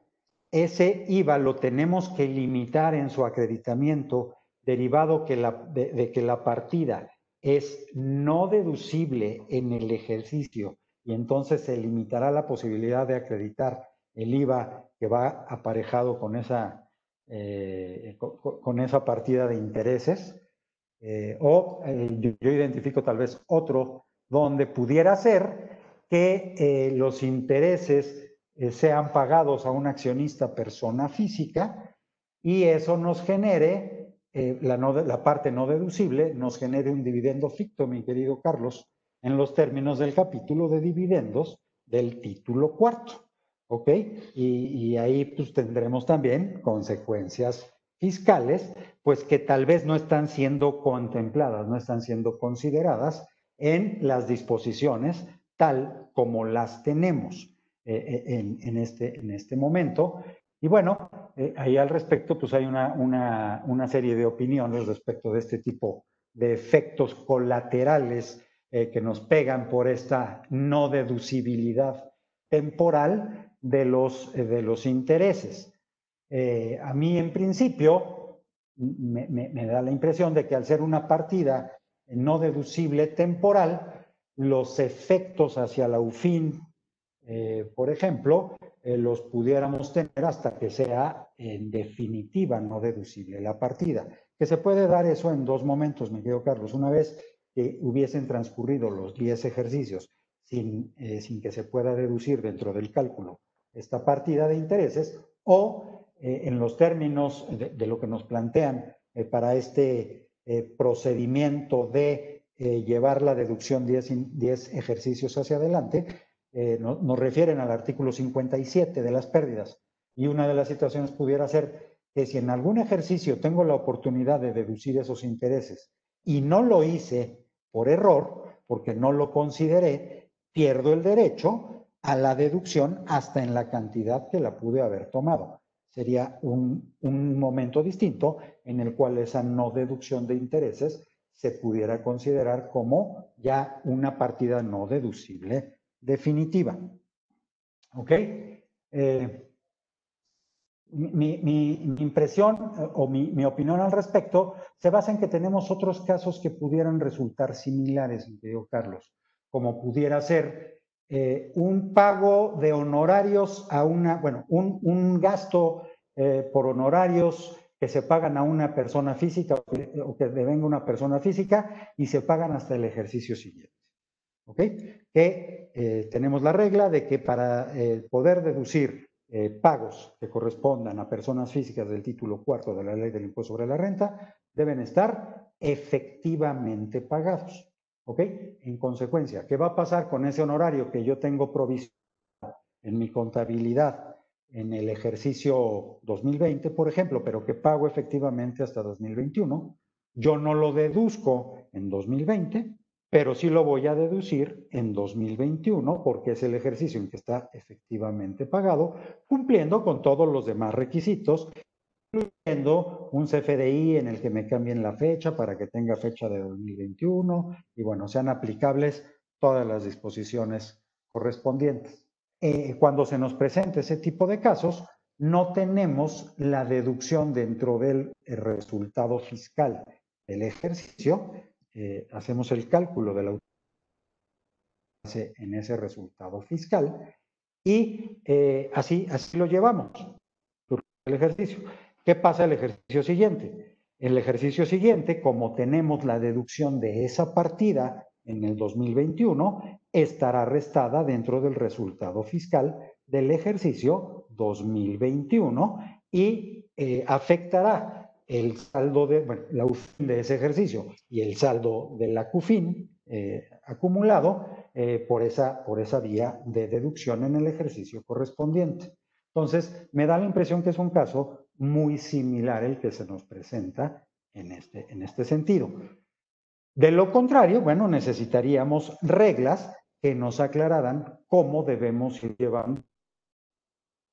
ese IVA lo tenemos que limitar en su acreditamiento derivado de, que la partida es no deducible en el ejercicio y entonces se limitará la posibilidad de acreditar el IVA que va aparejado con esa, eh, con, esa partida de intereses. Eh, o yo, identifico tal vez otro donde pudiera ser que eh, los intereses eh, sean pagados a un accionista persona física y eso nos genere, eh, la, la parte no deducible, nos genere un dividendo ficto, mi querido Carlos, en los términos del capítulo de dividendos del título cuarto. ¿Ok? Y, ahí pues tendremos también consecuencias fiscales, pues que tal vez no están siendo contempladas, no están siendo consideradas en las disposiciones tal como las tenemos eh, eh, en, este, en este momento. Y bueno, eh, ahí al respecto, pues hay una, una, serie de opiniones respecto de este tipo de efectos colaterales que nos pegan por esta no deducibilidad temporal de los, de los intereses. a mí, en principio, me, da la impresión de que al ser una partida no deducible temporal, los efectos hacia la UFIN, eh, por ejemplo, eh, los pudiéramos tener hasta que sea en definitiva no deducible la partida. Que se puede dar eso en dos momentos, me querido Carlos. Una vez que hubiesen transcurrido los 10 ejercicios sin, eh, sin, que se pueda deducir dentro del cálculo esta partida de intereses, o en los términos de, lo que nos plantean para este eh, procedimiento de eh, llevar la deducción 10, ejercicios hacia adelante, eh, nos refieren al artículo 57 de las pérdidas. Y una de las situaciones pudiera ser que si en algún ejercicio tengo la oportunidad de deducir esos intereses y no lo hice por error, porque no lo consideré, pierdo el derecho a la deducción hasta en la cantidad que la pude haber tomado sería un, momento distinto en el cual esa no deducción de intereses se pudiera considerar como ya una partida no deducible definitiva. ¿Ok? eh, mi, impresión eh, o mi, opinión al respecto se basa en que tenemos otros casos que pudieran resultar similares, Carlos, como pudiera ser eh, un pago de honorarios a una, bueno, un, gasto por honorarios que se pagan a una persona física o que, devenga una persona física y se pagan hasta el ejercicio siguiente. ¿Ok? Que tenemos la regla de que para poder deducir eh, pagos que correspondan a personas físicas del título cuarto de la ley del impuesto sobre la renta deben estar efectivamente pagados. ¿Ok? En consecuencia, ¿qué va a pasar con ese honorario que yo tengo provisto en mi contabilidad en el ejercicio 2020, por ejemplo, pero que pago efectivamente hasta 2021? Yo no lo deduzco en 2020, pero sí lo voy a deducir en 2021 porque es el ejercicio en que está efectivamente pagado, cumpliendo con todos los demás requisitos, incluyendo un CFDI en el que me cambien la fecha para que tenga fecha de 2021 y bueno, sean aplicables todas las disposiciones correspondientes. Eh, cuando se nos presente ese tipo de casos, no tenemos la deducción dentro del resultado fiscal del ejercicio, eh, hacemos el cálculo de la en ese resultado fiscal y eh, así, así lo llevamos el ejercicio. ¿Qué pasa el ejercicio siguiente? El ejercicio siguiente, como tenemos la deducción de esa partida en el 2021, estará restada dentro del resultado fiscal del ejercicio 2021 y eh, afectará el saldo de, la UFIN de ese ejercicio y el saldo de la CUFIN eh, acumulado eh, por, esa, por esa vía de deducción en el ejercicio correspondiente. Entonces, me da la impresión que es un caso muy similar el que se nos presenta en este, en este sentido. De lo contrario, bueno, necesitaríamos reglas que nos aclararan cómo debemos ir llevando.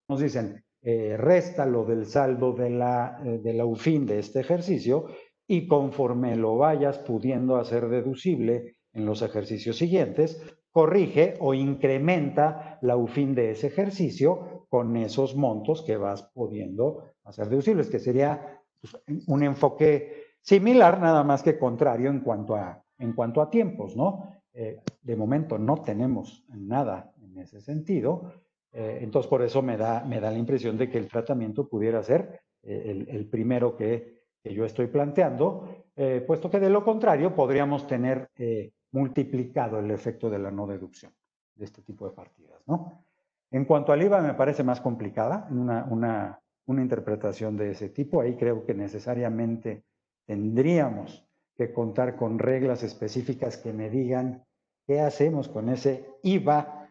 Nos dicen, eh, réstalo del saldo de la, eh, de la UFIN de este ejercicio y conforme lo vayas pudiendo hacer deducible en los ejercicios siguientes, corrige o incrementa la UFIN de ese ejercicio con esos montos que vas pudiendo hacer deducibles, que sería pues, un enfoque similar, nada más que contrario en cuanto a, en cuanto a tiempos, ¿no? Eh, de momento no tenemos nada en ese sentido, eh, entonces, por eso me da, me da la impresión de que el tratamiento pudiera ser eh, el, primero que, yo estoy planteando, puesto que de lo contrario podríamos tener multiplicado el efecto de la no deducción de este tipo de partidas. ¿no? En cuanto al IVA, me parece más complicada una, una, una interpretación de ese tipo. Ahí creo que necesariamente tendríamos que contar con reglas específicas que me digan qué hacemos con ese IVA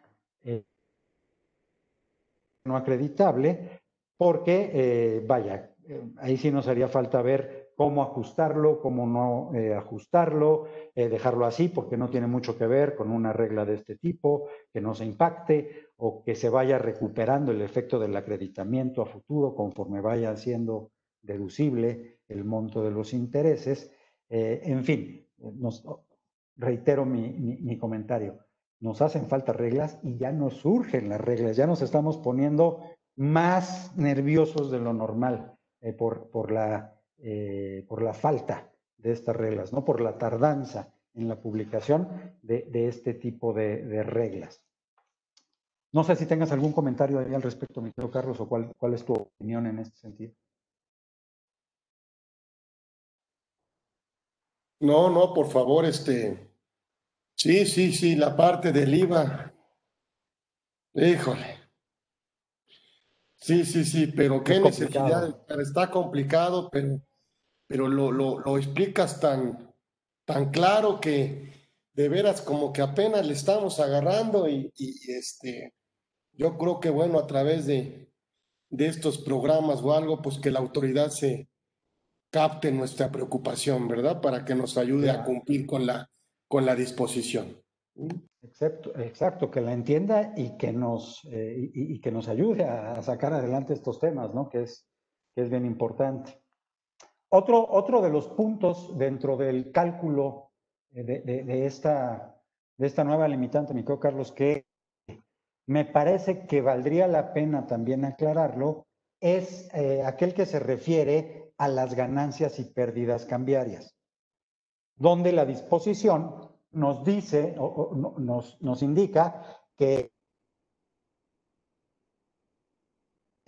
no acreditable, porque, eh, vaya, eh, ahí sí nos haría falta ver cómo ajustarlo, cómo no eh, ajustarlo, dejarlo así, porque no tiene mucho que ver con una regla de este tipo, que no se impacte o que se vaya recuperando el efecto del acreditamiento a futuro conforme vaya siendo deducible el monto de los intereses. en fin, reitero mi comentario nos hacen falta reglas y ya nos surgen las reglas, ya nos estamos poniendo más nerviosos de lo normal eh, por, por, la, eh, por la falta de estas reglas, ¿no? por la tardanza en la publicación de, este tipo de, reglas. No sé si tengas algún comentario ahí al respecto, mi querido Carlos, o cuál, cuál es tu opinión en este sentido. No, no, por favor, este, Sí, sí, sí, la parte del IVA. Híjole. Sí, sí, sí, pero qué necesidad. Está complicado, pero, pero lo, lo, explicas tan, tan claro que de veras como que apenas le estamos agarrando y, este, yo creo que bueno, a través de, de estos programas o algo, pues que la autoridad se capte nuestra preocupación, ¿verdad? Para que nos ayude a cumplir con la con la disposición. Exacto, exacto, que la entienda y que nos, eh, y, que nos ayude a, sacar adelante estos temas, ¿no? Que es, que es bien importante. Otro, otro de los puntos dentro del cálculo de, de, esta, de esta nueva limitante, mi Carlos, que me parece que valdría la pena también aclararlo, es eh, aquel que se refiere a las ganancias y pérdidas cambiarias, donde la disposición nos dice o, nos, nos indica que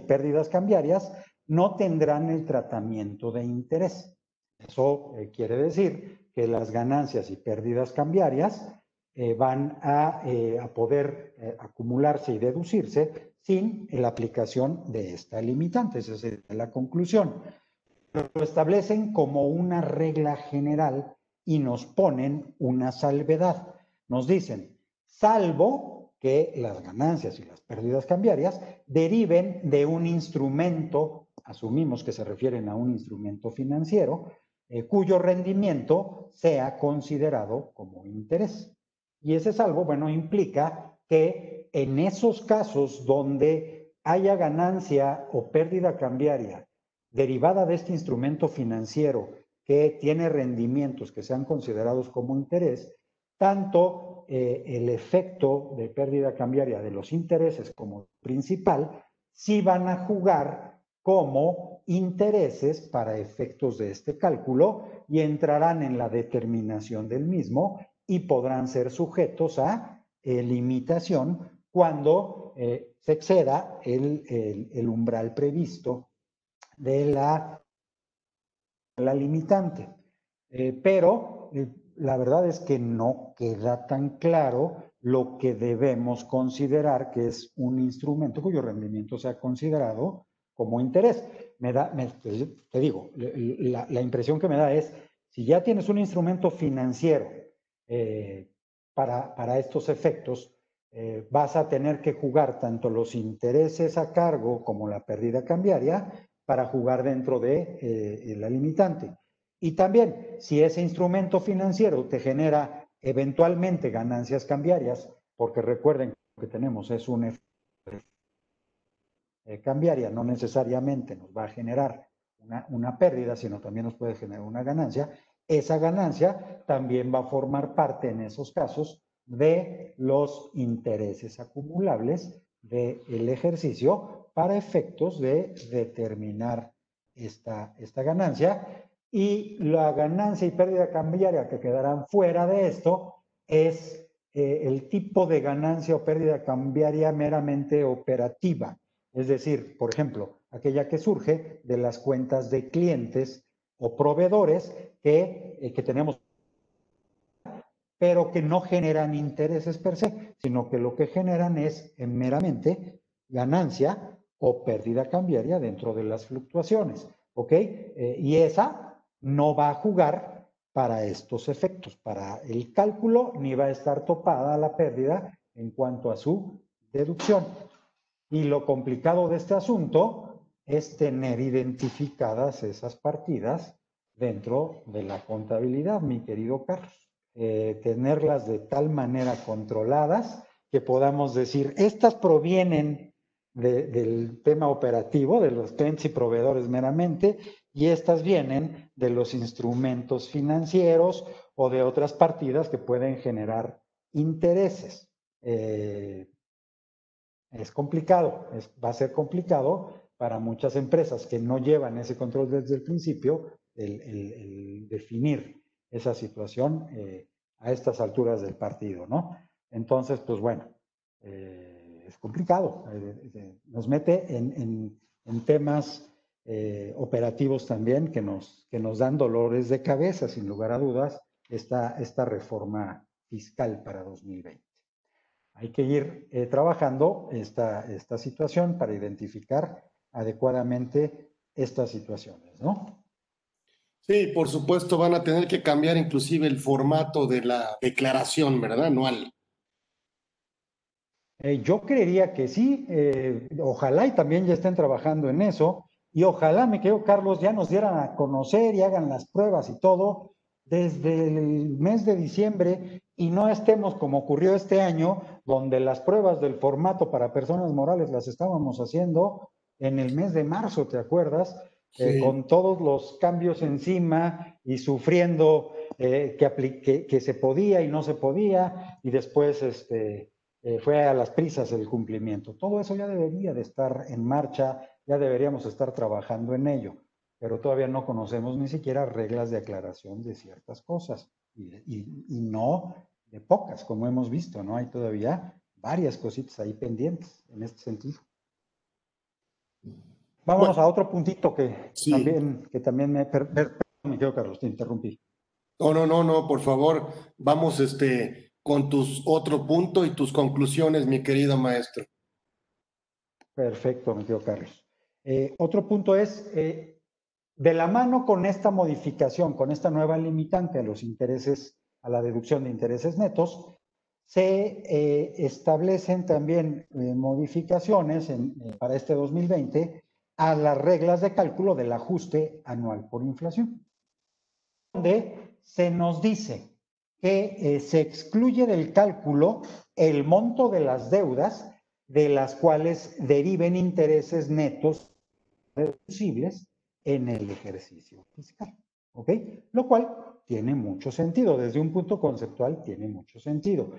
pérdidas cambiarias no tendrán el tratamiento de interés. Eso eh, quiere decir que las ganancias y pérdidas cambiarias eh, van a, eh, poder acumularse y deducirse sin la aplicación de esta limitante. Esa es la conclusión. Lo establecen como una regla general y nos ponen una salvedad. Nos dicen, salvo que las ganancias y las pérdidas cambiarias deriven de un instrumento, asumimos que se refieren a un instrumento financiero, eh, cuyo rendimiento sea considerado como interés. Y ese salvo, bueno, implica que en esos casos donde haya ganancia o pérdida cambiaria derivada de este instrumento financiero que tiene rendimientos que sean considerados como interés, tanto eh, el efecto de pérdida cambiaria de los intereses como principal, sí van a jugar como intereses para efectos de este cálculo y entrarán en la determinación del mismo y podrán ser sujetos a eh, limitación cuando eh, se exceda el umbral previsto de la la limitante. Eh, pero la verdad es que no queda tan claro lo que debemos considerar que es un instrumento cuyo rendimiento sea considerado como interés. Me da, te digo, la, impresión que me da es, si ya tienes un instrumento financiero eh, para, para, estos efectos, vas a tener que jugar tanto los intereses a cargo como la pérdida cambiaria para jugar dentro de eh, la limitante. Y también, si ese instrumento financiero te genera eventualmente ganancias cambiarias, porque recuerden que tenemos es un eh, cambiaria, no necesariamente nos va a generar una, una pérdida, sino también nos puede generar una ganancia, esa ganancia también va a formar parte en esos casos de los intereses acumulables del ejercicio para efectos de determinar esta, esta ganancia. Y la ganancia y pérdida cambiaria que quedarán fuera de esto es eh, el tipo de ganancia o pérdida cambiaria meramente operativa. Es decir, por ejemplo, aquella que surge de las cuentas de clientes o proveedores que, eh, que tenemos pero que no generan intereses per se, sino que lo que generan es meramente ganancia o pérdida cambiaria dentro de las fluctuaciones. ¿Ok? Eh, y esa no va a jugar para estos efectos, para el cálculo, ni va a estar topada la pérdida en cuanto a su deducción. Y lo complicado de este asunto es tener identificadas esas partidas dentro de la contabilidad, mi querido Carlos. Eh, tenerlas de tal manera controladas que podamos decir, estas provienen del tema operativo, de los clientes y proveedores meramente, y estas vienen de los instrumentos financieros o de otras partidas que pueden generar intereses. Eh, es complicado, va a ser complicado para muchas empresas que no llevan ese control desde el principio el, definir esa situación eh, a estas alturas del partido, ¿no? Entonces, pues bueno, eh, es complicado, eh, nos mete en, temas eh, operativos también que nos, que nos dan dolores de cabeza, sin lugar a dudas, esta, esta reforma fiscal para 2020. Hay que ir eh, trabajando esta, esta situación para identificar adecuadamente estas situaciones, ¿no? Sí, por supuesto, van a tener que cambiar inclusive el formato de la declaración, ¿verdad? Anual. Eh, yo creería que sí, eh, ojalá y también ya estén trabajando en eso, y ojalá, me quedo Carlos, ya nos dieran a conocer y hagan las pruebas y todo desde el mes de diciembre y no estemos como ocurrió este año, donde las pruebas del formato para personas morales las estábamos haciendo en el mes de marzo, ¿te acuerdas? Eh, con todos los cambios encima y sufriendo que, que, se podía y no se podía, y después este, eh, fue a las prisas el cumplimiento. Todo eso ya debería de estar en marcha, ya deberíamos estar trabajando en ello, pero todavía no conocemos ni siquiera reglas de aclaración de ciertas cosas y, y no de pocas, como hemos visto, ¿no? Hay todavía varias cositas ahí pendientes en este sentido. Vámonos a otro puntito que, también, que también me... Perdón, me quedo, Carlos, te interrumpí. No, no, no, no, por favor, vamos este, con tus otro punto y tus conclusiones, mi querido maestro. Perfecto, mi querido Carlos. Eh, otro punto es, eh, de la mano con esta modificación, con esta nueva limitante a los intereses, a la deducción de intereses netos, se eh, establecen también modificaciones para este 2020 a las reglas de cálculo del ajuste anual por inflación, donde se nos dice que eh, se excluye del cálculo el monto de las deudas de las cuales deriven intereses netos deducibles en el ejercicio fiscal. ¿Ok? Lo cual tiene mucho sentido. Desde un punto conceptual tiene mucho sentido.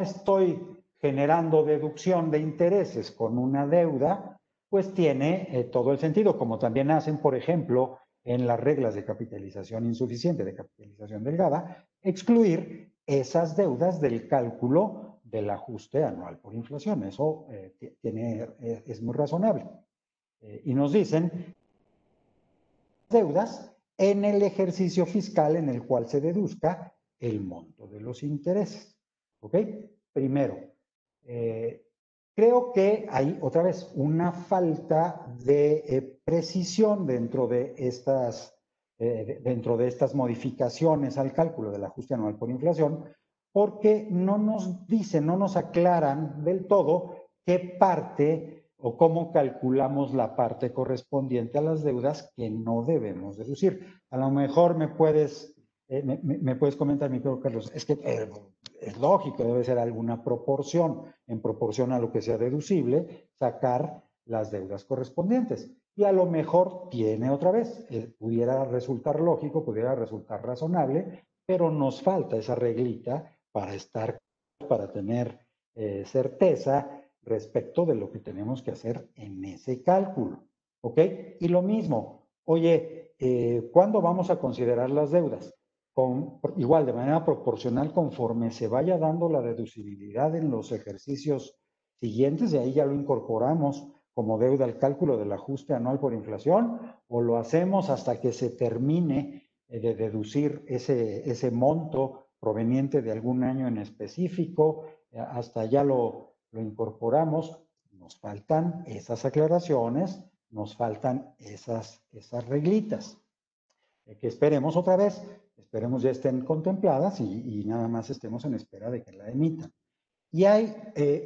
Estoy generando deducción de intereses con una deuda, pues tiene eh, todo el sentido, como también hacen, por ejemplo, en las reglas de capitalización insuficiente, de capitalización delgada, excluir esas deudas del cálculo del ajuste anual por inflación. Eso eh, tiene, eh, es muy razonable. Y nos dicen deudas en el ejercicio fiscal en el cual se deduzca el monto de los intereses. ¿Ok? Primero, creo que hay otra vez una falta de precisión dentro de estas eh, dentro de estas modificaciones al cálculo del ajuste anual por inflación, porque no nos dicen, no nos aclaran del todo qué parte o cómo calculamos la parte correspondiente a las deudas que no debemos deducir. A lo mejor me puedes, eh, me, puedes comentar, mi querido Carlos, es que eh, es lógico, debe ser alguna proporción, en proporción a lo que sea deducible, sacar las deudas correspondientes y a lo mejor tiene otra vez, eh, pudiera resultar lógico, pudiera resultar razonable, pero nos falta esa reglita para estar, para tener eh, certeza respecto de lo que tenemos que hacer en ese cálculo. ¿Ok? Y lo mismo, oye, eh, ¿cuándo vamos a considerar las deudas? Igual, de manera proporcional, conforme se vaya dando la deducibilidad en los ejercicios siguientes, y ahí ya lo incorporamos como deuda al cálculo del ajuste anual por inflación o lo hacemos hasta que se termine eh, de deducir ese, ese monto proveniente de algún año en específico, eh, hasta ya lo, lo incorporamos. Nos faltan esas aclaraciones, nos faltan esas, esas reglitas, eh, que esperemos otra vez, esperemos ya estén contempladas y, nada más estemos en espera de que la emitan. Y hay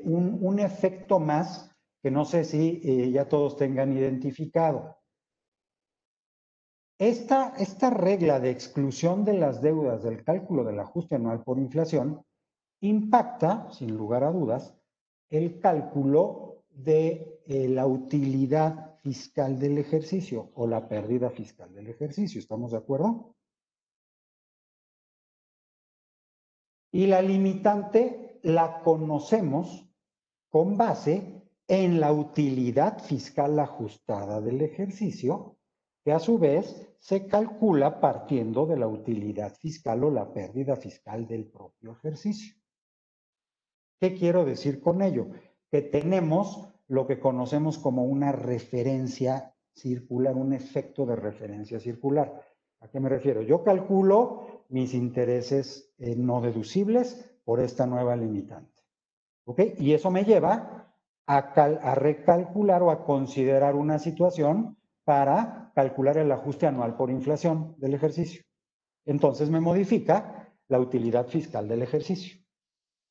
un, un efecto más que no sé si eh, ya todos tengan identificado. Esta, esta regla de exclusión de las deudas del cálculo del ajuste anual por inflación impacta, sin lugar a dudas, el cálculo de eh, la utilidad fiscal del ejercicio o la pérdida fiscal del ejercicio. ¿Estamos de acuerdo? Y la limitante la conocemos con base en la utilidad fiscal ajustada del ejercicio, que a su vez se calcula partiendo de la utilidad fiscal o la pérdida fiscal del propio ejercicio. ¿Qué quiero decir con ello? Que tenemos lo que conocemos como una referencia circular, un efecto de referencia circular. ¿A qué me refiero? Yo calculo mis intereses eh, no deducibles por esta nueva limitante. ¿Ok? Y eso me lleva a, recalcular o a considerar una situación para calcular el ajuste anual por inflación del ejercicio. Entonces me modifica la utilidad fiscal del ejercicio.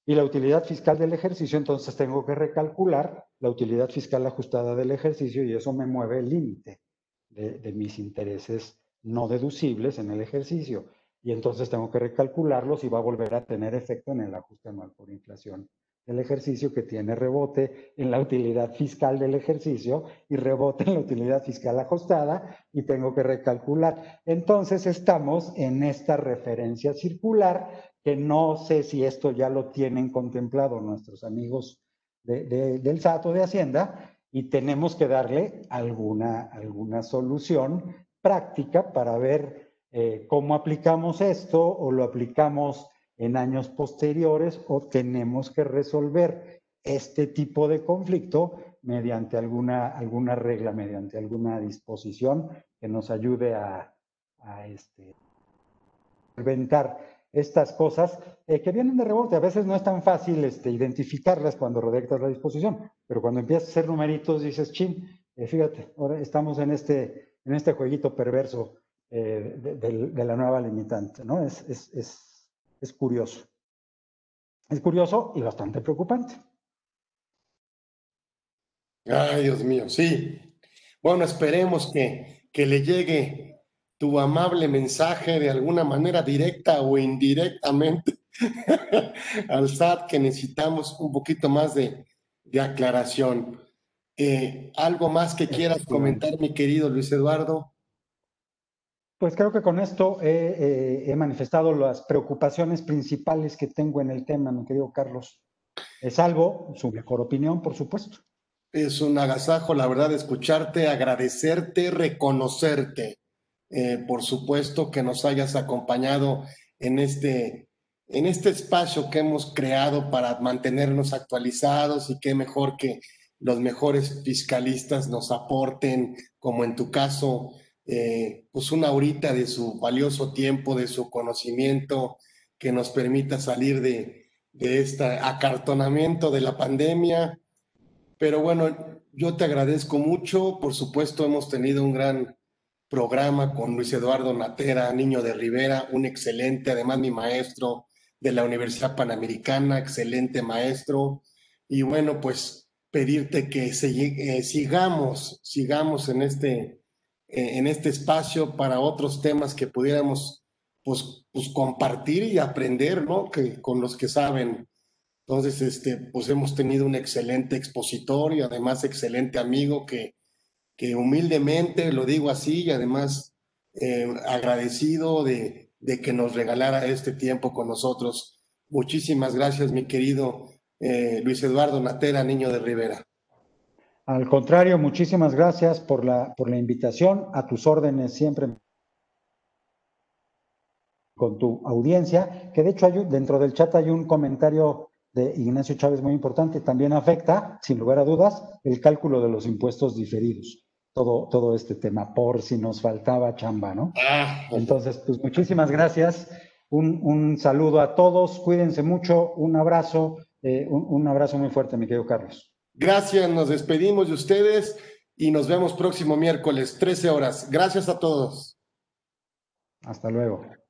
Y la utilidad fiscal del ejercicio, entonces tengo que recalcular la utilidad fiscal ajustada del ejercicio y eso me mueve el límite de, de, mis intereses no deducibles en el ejercicio. Y entonces tengo que recalcularlos y va a volver a tener efecto en el ajuste anual por inflación del ejercicio que tiene rebote en la utilidad fiscal del ejercicio y rebote en la utilidad fiscal ajustada y tengo que recalcular. Entonces estamos en esta referencia circular que no sé si esto ya lo tienen contemplado nuestros amigos del SAT o de Hacienda y tenemos que darle alguna, alguna solución práctica para ver eh, cómo aplicamos esto o lo aplicamos en años posteriores o tenemos que resolver este tipo de conflicto mediante alguna, alguna regla, mediante alguna disposición que nos ayude a, a este, inventar estas cosas eh, que vienen de rebote. A veces no es tan fácil este, identificarlas cuando redactas la disposición, pero cuando empiezas a hacer numeritos dices, chin, eh, fíjate, ahora estamos en este, en este jueguito perverso eh, de, la nueva limitante, ¿no? Es, es, es es curioso. Es curioso y bastante preocupante. Ay, Dios mío, sí. Bueno, esperemos que, que le llegue tu amable mensaje de alguna manera directa o indirectamente al SAT que necesitamos un poquito más de, aclaración. Eh, ¿Algo más que quieras comentar, mi querido Luis Eduardo? Pues creo que con esto he, manifestado las preocupaciones principales que tengo en el tema, mi querido Carlos. Es algo, su mejor opinión, por supuesto. Es un agasajo, la verdad, escucharte, agradecerte, reconocerte. Eh, por supuesto que nos hayas acompañado en este, en este espacio que hemos creado para mantenernos actualizados y qué mejor que los mejores fiscalistas nos aporten, como en tu caso, eh, pues una horita de su valioso tiempo, de su conocimiento, que nos permita salir de, de este acartonamiento de la pandemia. Pero bueno, yo te agradezco mucho. Por supuesto, hemos tenido un gran programa con Luis Eduardo Natera, niño de Rivera, un excelente, además mi maestro de la Universidad Panamericana, excelente maestro. Y bueno, pues pedirte que eh, sigamos, sigamos en este eh, en este espacio para otros temas que pudiéramos pues, pues compartir y aprender, ¿no? Que, con los que saben. Entonces, este, pues hemos tenido un excelente expositor y además excelente amigo que, que humildemente, lo digo así, y además eh, agradecido de, de, que nos regalara este tiempo con nosotros. Muchísimas gracias, mi querido eh, Luis Eduardo Natera, niño de Rivera. Al contrario, muchísimas gracias por la, por la invitación. A tus órdenes siempre con tu audiencia, que de hecho hay, dentro del chat hay un comentario de Ignacio Chávez muy importante, también afecta, sin lugar a dudas, el cálculo de los impuestos diferidos. Todo, todo este tema, por si nos faltaba chamba, ¿no? Ah, Entonces, pues muchísimas gracias. Un, saludo a todos, cuídense mucho, un abrazo, eh, un abrazo muy fuerte, mi querido Carlos. Gracias, nos despedimos de ustedes y nos vemos próximo miércoles, 13 horas. Gracias a todos. Hasta luego.